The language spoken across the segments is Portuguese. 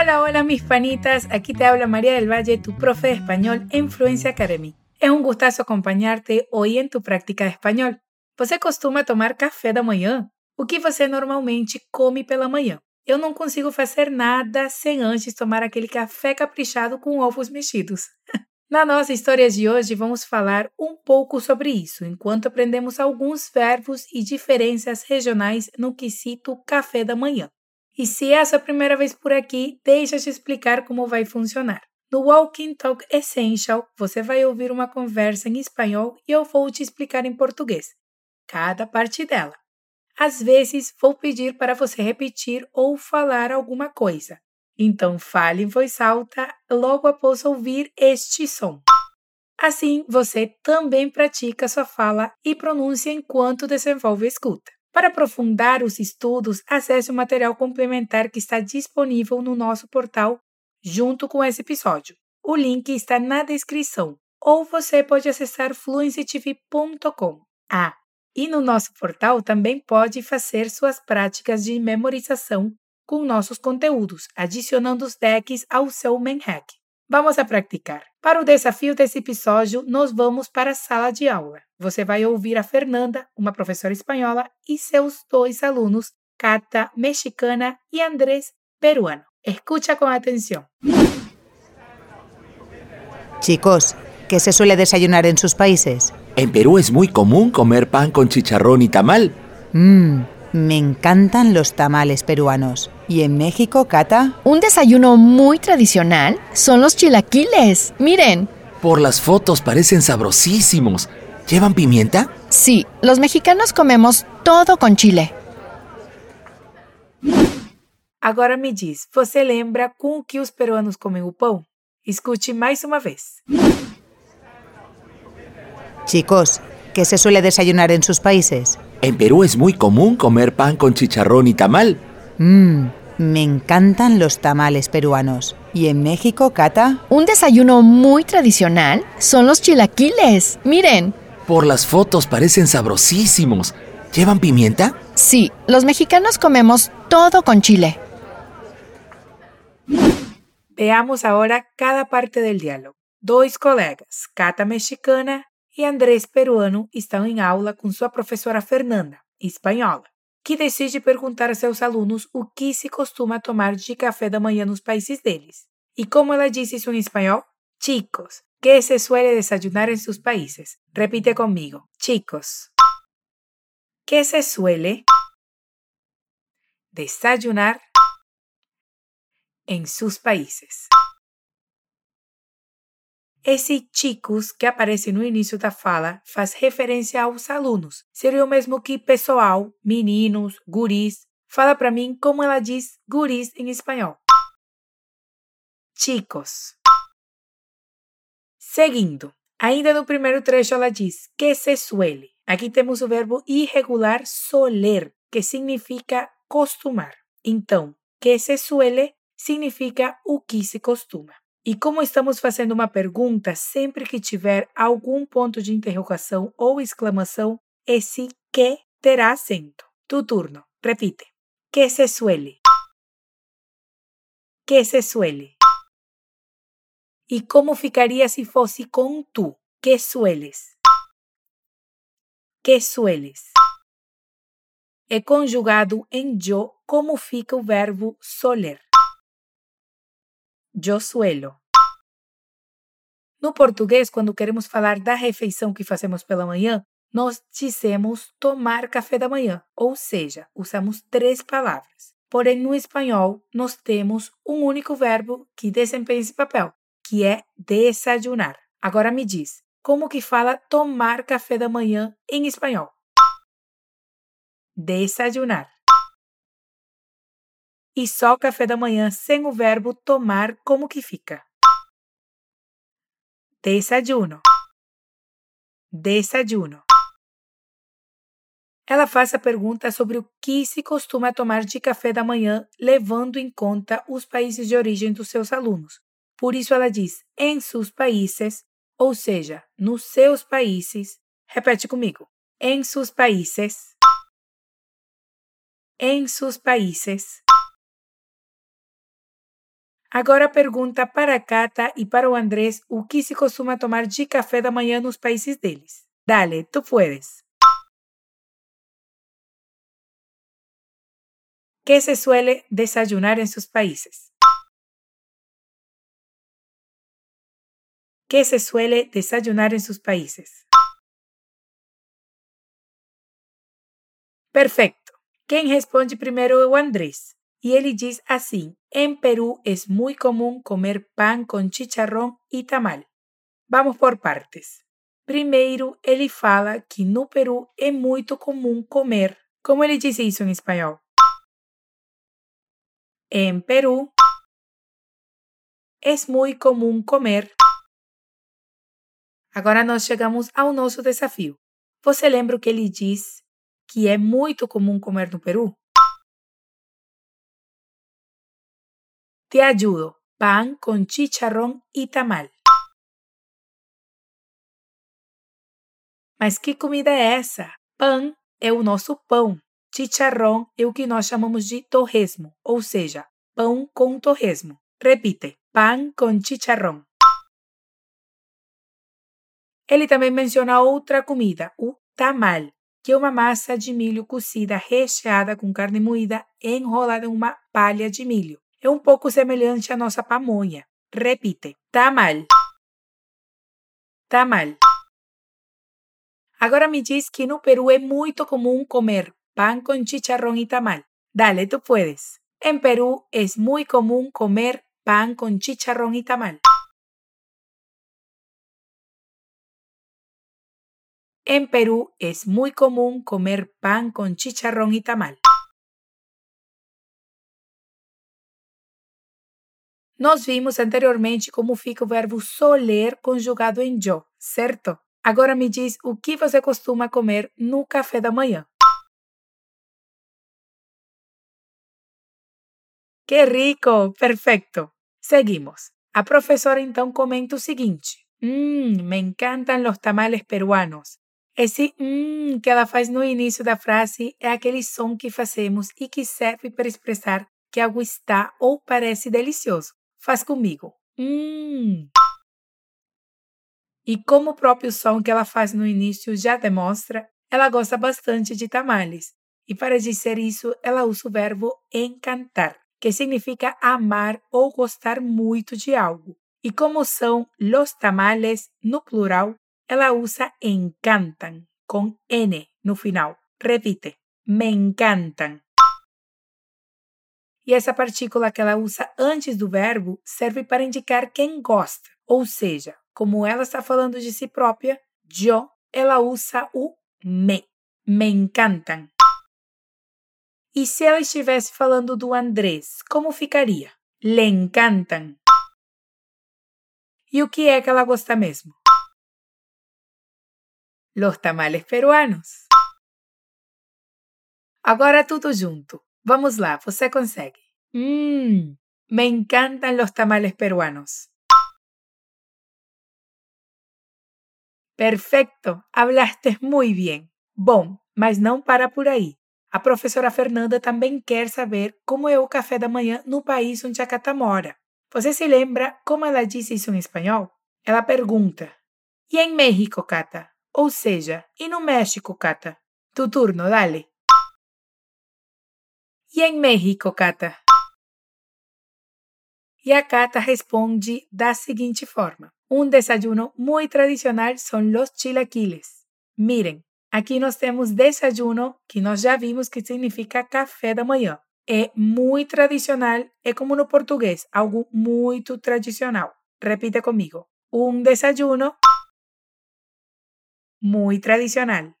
Hola, hola mis panitas, aquí te habla María del Valle, tu profe de español en Fluencia Academy. É um gostoso acompanhar-te hoje em tu prática de espanhol. Você costuma tomar café da manhã? O que você normalmente come pela manhã? Eu não consigo fazer nada sem antes tomar aquele café caprichado com ovos mexidos. Na nossa história de hoje, vamos falar um pouco sobre isso, enquanto aprendemos alguns verbos e diferenças regionais no quesito café da manhã. E se é a sua primeira vez por aqui, deixa eu te explicar como vai funcionar. No Walking Talk Essential, você vai ouvir uma conversa em espanhol e eu vou te explicar em português, cada parte dela. Às vezes, vou pedir para você repetir ou falar alguma coisa. Então, fale em voz alta logo após ouvir este som. Assim, você também pratica sua fala e pronúncia enquanto desenvolve a escuta. Para aprofundar os estudos, acesse o material complementar que está disponível no nosso portal junto com esse episódio. O link está na descrição ou você pode acessar fluencytv.com. Ah, e no nosso portal também pode fazer suas práticas de memorização com nossos conteúdos, adicionando os decks ao seu Manhack. Vamos a praticar. Para o desafio desse episódio, nós vamos para a sala de aula. Você vai ouvir a Fernanda, uma professora espanhola, e seus dois alunos, Cata, mexicana, e Andrés, peruano. Escucha con atención. Chicos, ¿qué se suele desayunar en sus países? En Perú es muy común comer pan con chicharrón y tamal. Mmm, me encantan los tamales peruanos. ¿Y en México, Cata? Un desayuno muy tradicional son los chilaquiles. Miren. Por las fotos parecen sabrosísimos. ¿Llevan pimienta? Sí, los mexicanos comemos todo con chile. Agora me diz, você lembra com que os peruanos comem o pão? Escute mais uma vez. Chicos, ¿qué se suele desayunar en sus países? En Perú es muy común comer pan con chicharrón y tamal. Mmm, me encantan los tamales peruanos. ¿Y en México, Cata? Un desayuno muy tradicional son los chilaquiles. Miren. Por las fotos parecen sabrosísimos. ¿Llevan pimienta? Sí, los mexicanos comemos todo con chile. Veamos ahora cada parte del diálogo. Dois colegas, Cata mexicana e Andrés peruano, estão em aula com sua professora Fernanda, espanhola, que decide perguntar a seus alunos o que se costuma tomar de café da manhã nos países deles. E como ela disse isso em espanhol? Chicos, ¿qué se suele desayunar en sus países? Repite conmigo. Chicos, ¿qué se suele desayunar em seus países? Esse chicos que aparece no início da fala faz referência aos alunos. Seria o mesmo que pessoal, meninos, guris. Fala para mim como ela diz guris em espanhol. Chicos. Seguindo, ainda no primeiro trecho ela diz que se suele. Aqui temos o verbo irregular soler, que significa costumar. Então, que se suele significa o que se costuma. E como estamos fazendo uma pergunta, sempre que tiver algum ponto de interrogação ou exclamação, esse que terá acento. Tu turno. Repite. Que se suele. Que se suele. E como ficaria se fosse com tu? Que sueles. Que sueles. É conjugado em yo, como fica o verbo soler. Yo suelo. No português, quando queremos falar da refeição que fazemos pela manhã, nós dizemos tomar café da manhã, ou seja, usamos três palavras. Porém, no espanhol, nós temos um único verbo que desempenha esse papel, que é desayunar. Agora me diz, como que fala tomar café da manhã em espanhol? Desayunar. E só café da manhã sem o verbo tomar, como que fica? Desayuno. Desayuno. Ela faz a pergunta sobre o que se costuma tomar de café da manhã, levando em conta os países de origem dos seus alunos. Por isso ela diz em seus países, ou seja, nos seus países. Repete comigo. Em seus países. Em seus países. Agora pergunta para a Cata e para Andrés o que se costuma tomar de café da manhã nos países deles. Dale, tu puedes. ¿Qué se suele desayunar en sus países? ¿Qué se suele desayunar en sus países? Perfecto. Quem responde primeiro é o Andrés. E ele diz assim: Em Peru é muito comum comer pão com chicharrón e tamal. Vamos por partes. Primeiro, ele fala que no Peru é muito comum comer. Como ele diz isso em espanhol? Em Peru é muito comum comer. Agora nós chegamos ao nosso desafio. Você lembra o que ele diz que é muito comum comer no Peru? Te ajudo. Pan com chicharrón e tamal. Mas que comida é essa? Pan é o nosso pão. Chicharrón é o que nós chamamos de torresmo, ou seja, pão com torresmo. Repite: pan com chicharrón. Ele também menciona outra comida, o tamal, que é uma massa de milho cozida recheada com carne moída enrolada em uma palha de milho. É um pouco semelhante à nossa pamonha. Repite: tamal. Tamal. Agora me diz que no Peru é muito comum comer pan com chicharrón e tamal. Dale, tu puedes. En Perú es muy común comer pan con chicharrón y tamal. En Perú es muy común comer pan con chicharrón y tamal. Nós vimos anteriormente como fica o verbo soler conjugado em yo, certo? Agora me diz o que você costuma comer no café da manhã. Que rico! Perfeito! Seguimos. A professora então comenta o seguinte: Hum, me encantam os tamales peruanos. Esse hum que ela faz no início da frase é aquele som que fazemos e que serve para expressar que algo está ou parece delicioso. Faz comigo. Hum. E como o próprio som que ela faz no início já demonstra, ela gosta bastante de tamales. E para dizer isso, ela usa o verbo encantar, que significa amar ou gostar muito de algo. E como são los tamales no plural, ela usa encantan, com N no final. Repite, me encantam. E essa partícula que ela usa antes do verbo serve para indicar quem gosta, ou seja, como ela está falando de si própria, yo, ela usa o me. Me encantam. E se ela estivesse falando do Andrés, como ficaria? Le encantam. E o que é que ela gosta mesmo? Los tamales peruanos. Agora tudo junto. Vamos lá, você consegue. Mmm, me encantan los tamales peruanos. Perfecto, hablaste muy bien. Bom, mas não para por aí. A professora Fernanda também quer saber como é o café da manhã no país onde a Cata mora. Você se lembra como ela disse isso em espanhol? Ela pergunta: E em México, Cata? Ou seja, e no México, Cata? Tu turno, dale. E em México, Cata? E a Cata responde da seguinte forma: Um desayuno muito tradicional são los chilaquiles. Miren, Aqui nós temos desayuno, que nós já vimos que significa café da manhã. É muito tradicional, é como no português, algo muito tradicional. Repita comigo. Um desayuno muito tradicional.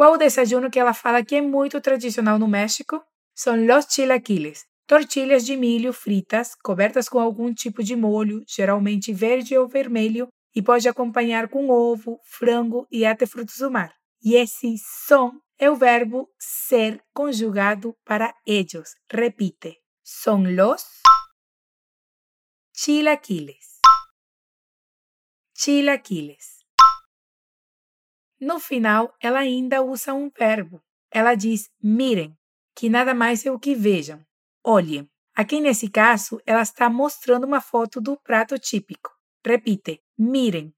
Qual o desayuno que ela fala que é muito tradicional no México? São los chilaquiles, tortilhas de milho fritas, cobertas com algum tipo de molho, geralmente verde ou vermelho, e pode acompanhar com ovo, frango e até frutos do mar. E esse som é o verbo ser conjugado para ellos. Repite. Son los chilaquiles. Chilaquiles. No final, ela ainda usa um verbo. Ela diz mirem, que nada mais é o que vejam. Olhem. Aqui nesse caso, ela está mostrando uma foto do prato típico. Repite, miren.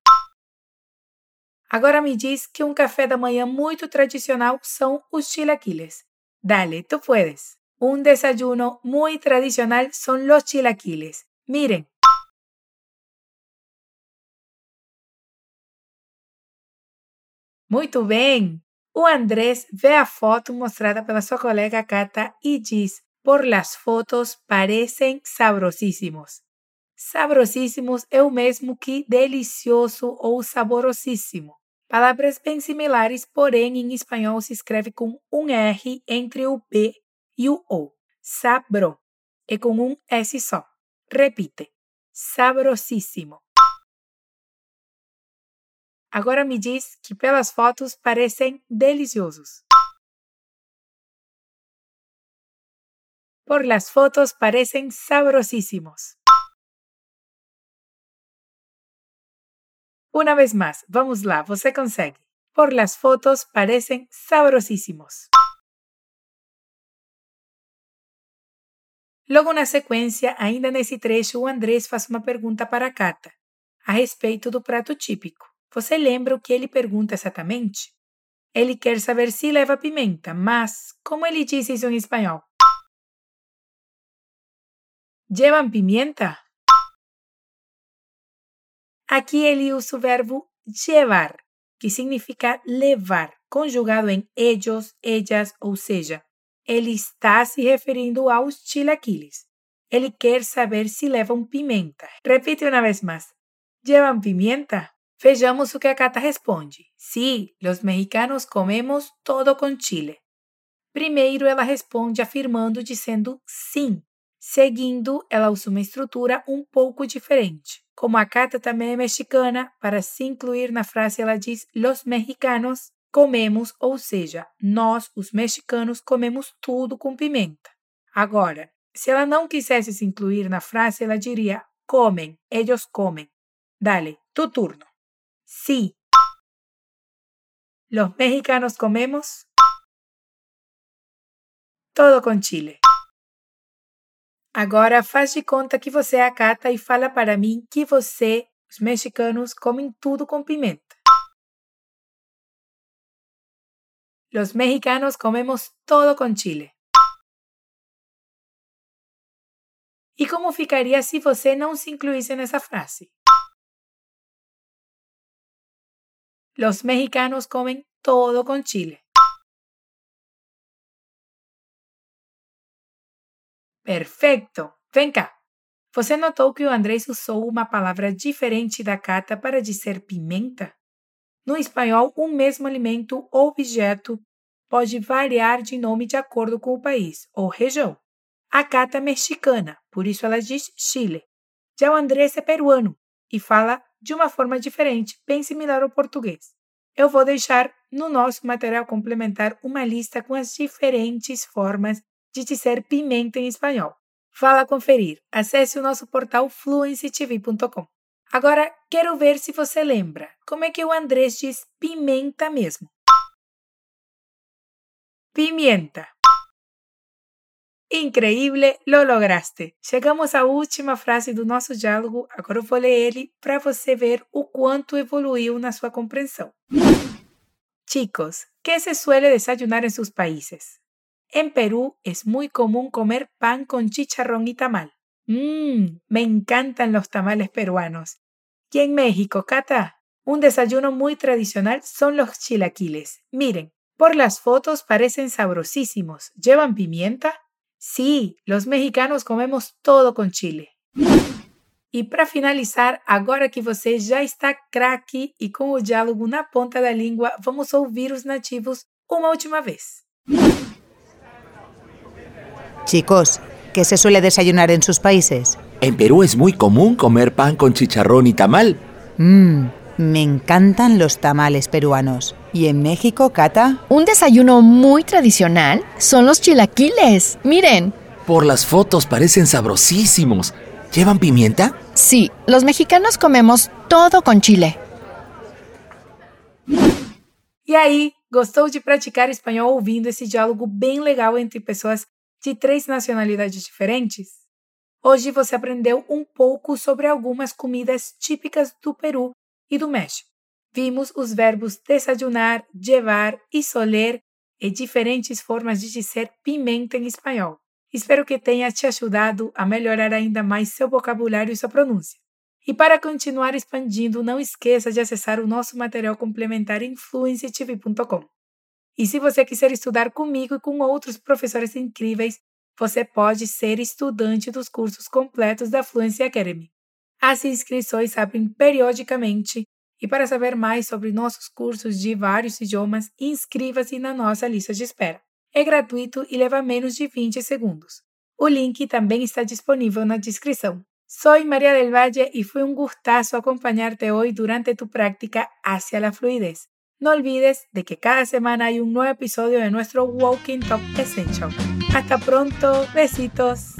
Agora me diz que um café da manhã muito tradicional são os chilaquiles. Dale, tú puedes. Un desayuno muy tradicional son los chilaquiles. Miren. Muito bem! O Andrés vê a foto mostrada pela sua colega Cata e diz: Por las fotos parecem sabrosíssimos. Sabrosíssimos é o mesmo que delicioso ou saborosíssimo. Palavras bem similares, porém em espanhol se escreve com um R entre o B e o O. Sabro é com um S só. Repite: sabrosíssimo. Agora me diz que pelas fotos parecem deliciosos. Por las fotos parecem sabrosísimos. Una vez más, vamos lá, você consegue. Por las fotos parecem sabrosísimos. Logo na sequência, ainda nesse trecho, o Andrés faz uma pergunta para a Cata a respeito do prato típico. Você lembra o que ele pergunta exatamente? Ele quer saber se leva pimenta, mas como ele diz isso em espanhol? ¿Llevan pimienta? Aqui ele usa o verbo llevar, que significa levar, conjugado em ellos, ellas, ou seja, ele está se referindo aos chilaquiles. Ele quer saber se levam pimenta. Repite uma vez mais. ¿Llevan pimienta? Vejamos o que a Cata responde. Sí, los mexicanos comemos todo com chile. Primeiro, ela responde afirmando dizendo sim. Seguindo, ela usa uma estrutura um pouco diferente. Como a Cata também é mexicana, para se incluir na frase, ela diz: Los mexicanos comemos, ou seja, nós, os mexicanos, comemos tudo com pimenta. Agora, se ela não quisesse se incluir na frase, ela diria: comem, eles comem. Dale, tu turno. Sí. Los mexicanos comemos todo com chile. Agora faz de conta que você é a Cata e fala para mim que você, os mexicanos, comem tudo com pimenta. Los mexicanos comemos todo com chile. E como ficaria se você não se incluísse nessa frase? Los mexicanos comen todo con chile. Perfeito! Vem cá! Você notou que o Andrés usou uma palavra diferente da Cata para dizer pimenta? No espanhol, um mesmo alimento ou objeto pode variar de nome de acordo com o país ou região. A Cata é mexicana, por isso ela diz Chile. Já o Andrés é peruano e fala de uma forma diferente, bem similar ao português. Eu vou deixar no nosso material complementar uma lista com as diferentes formas de dizer pimenta em espanhol. Fala conferir. Acesse o nosso portal fluencytv.com. Agora, quero ver se você lembra. Como é que o Andrés diz pimenta mesmo? Pimienta. Increíble, lo lograste! Chegamos à última frase do nosso diálogo, agora eu vou para você ver o quanto evoluiu na sua compreensão. Chicos, ¿qué se suele desayunar en sus países? En Perú es muy común comer pan con chicharrón y tamal. Mmm, me encantan los tamales peruanos. Y en México, Cata, un desayuno muy tradicional son los chilaquiles. Miren, por las fotos parecen sabrosísimos. ¿Llevan pimienta? Sí, los mexicanos comemos todo com chile. E para finalizar, agora que você já está craque e com o diálogo na ponta da língua, vamos ouvir os nativos uma última vez. Chicos, ¿qué se suele desayunar en sus países? En Perú es muy común comer pan con chicharrón y tamal. Mmm, me encantan los tamales peruanos. ¿Y en México, Cata? Un desayuno muy tradicional son los chilaquiles. Miren. Por las fotos parecen sabrosísimos. ¿Llevan pimienta? Sí, los mexicanos comemos todo con chile. E aí, gostou de praticar espanhol ouvindo esse diálogo bem legal entre pessoas de três nacionalidades diferentes? Hoje você aprendeu um pouco sobre algumas comidas típicas do Peru e do México. Vimos os verbos desayunar, llevar e soler e diferentes formas de dizer pimenta em espanhol. Espero que tenha te ajudado a melhorar ainda mais seu vocabulário e sua pronúncia. E para continuar expandindo, não esqueça de acessar o nosso material complementar em fluencytv.com. E se você quiser estudar comigo e com outros professores incríveis, você pode ser estudante dos cursos completos da Fluency Academy. As inscrições abrem periodicamente e para saber mais sobre nossos cursos de vários idiomas, inscreva-se na nossa lista de espera. É gratuito e leva menos de 20 segundos. O link também está disponível na descrição. Soy María del Valle y fue un gustazo acompañarte hoy durante tu práctica hacia la fluidez. No olvides de que cada semana hay un nuevo episodio de nuestro Walking Talk Essential. Hasta pronto, besitos.